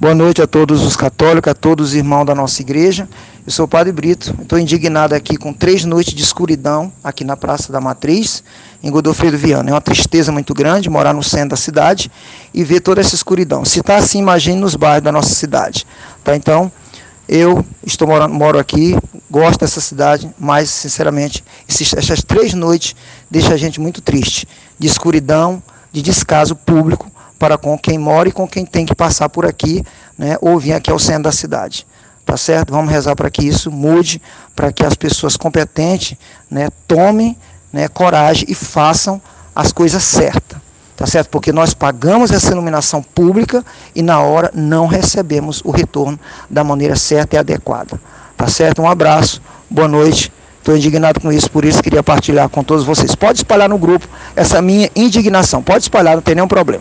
Boa noite a todos os católicos, a todos os irmãos da nossa igreja. Eu sou o Padre Brito, estou indignado aqui com três noites de escuridão aqui na Praça da Matriz, em Godofredo Viana. É uma tristeza muito grande morar no centro da cidade e ver toda essa escuridão. Se está assim, imagine nos bairros da nossa cidade. Tá? Então, eu estou morando, moro aqui, gosto dessa cidade, mas, sinceramente, esses, essas três noites deixam a gente muito triste, de escuridão, de descaso público, para com quem mora e com quem tem que passar por aqui, né, ou vir aqui ao centro da cidade. Tá certo? Vamos rezar para que isso mude, para que as pessoas competentes né, tomem né, coragem e façam as coisas certas. Tá certo? Porque nós pagamos essa iluminação pública e na hora não recebemos o retorno da maneira certa e adequada. Tá certo? Um abraço, boa noite. Estou indignado com isso, por isso queria partilhar com todos vocês. Pode espalhar no grupo essa minha indignação. Pode espalhar, não tem nenhum problema.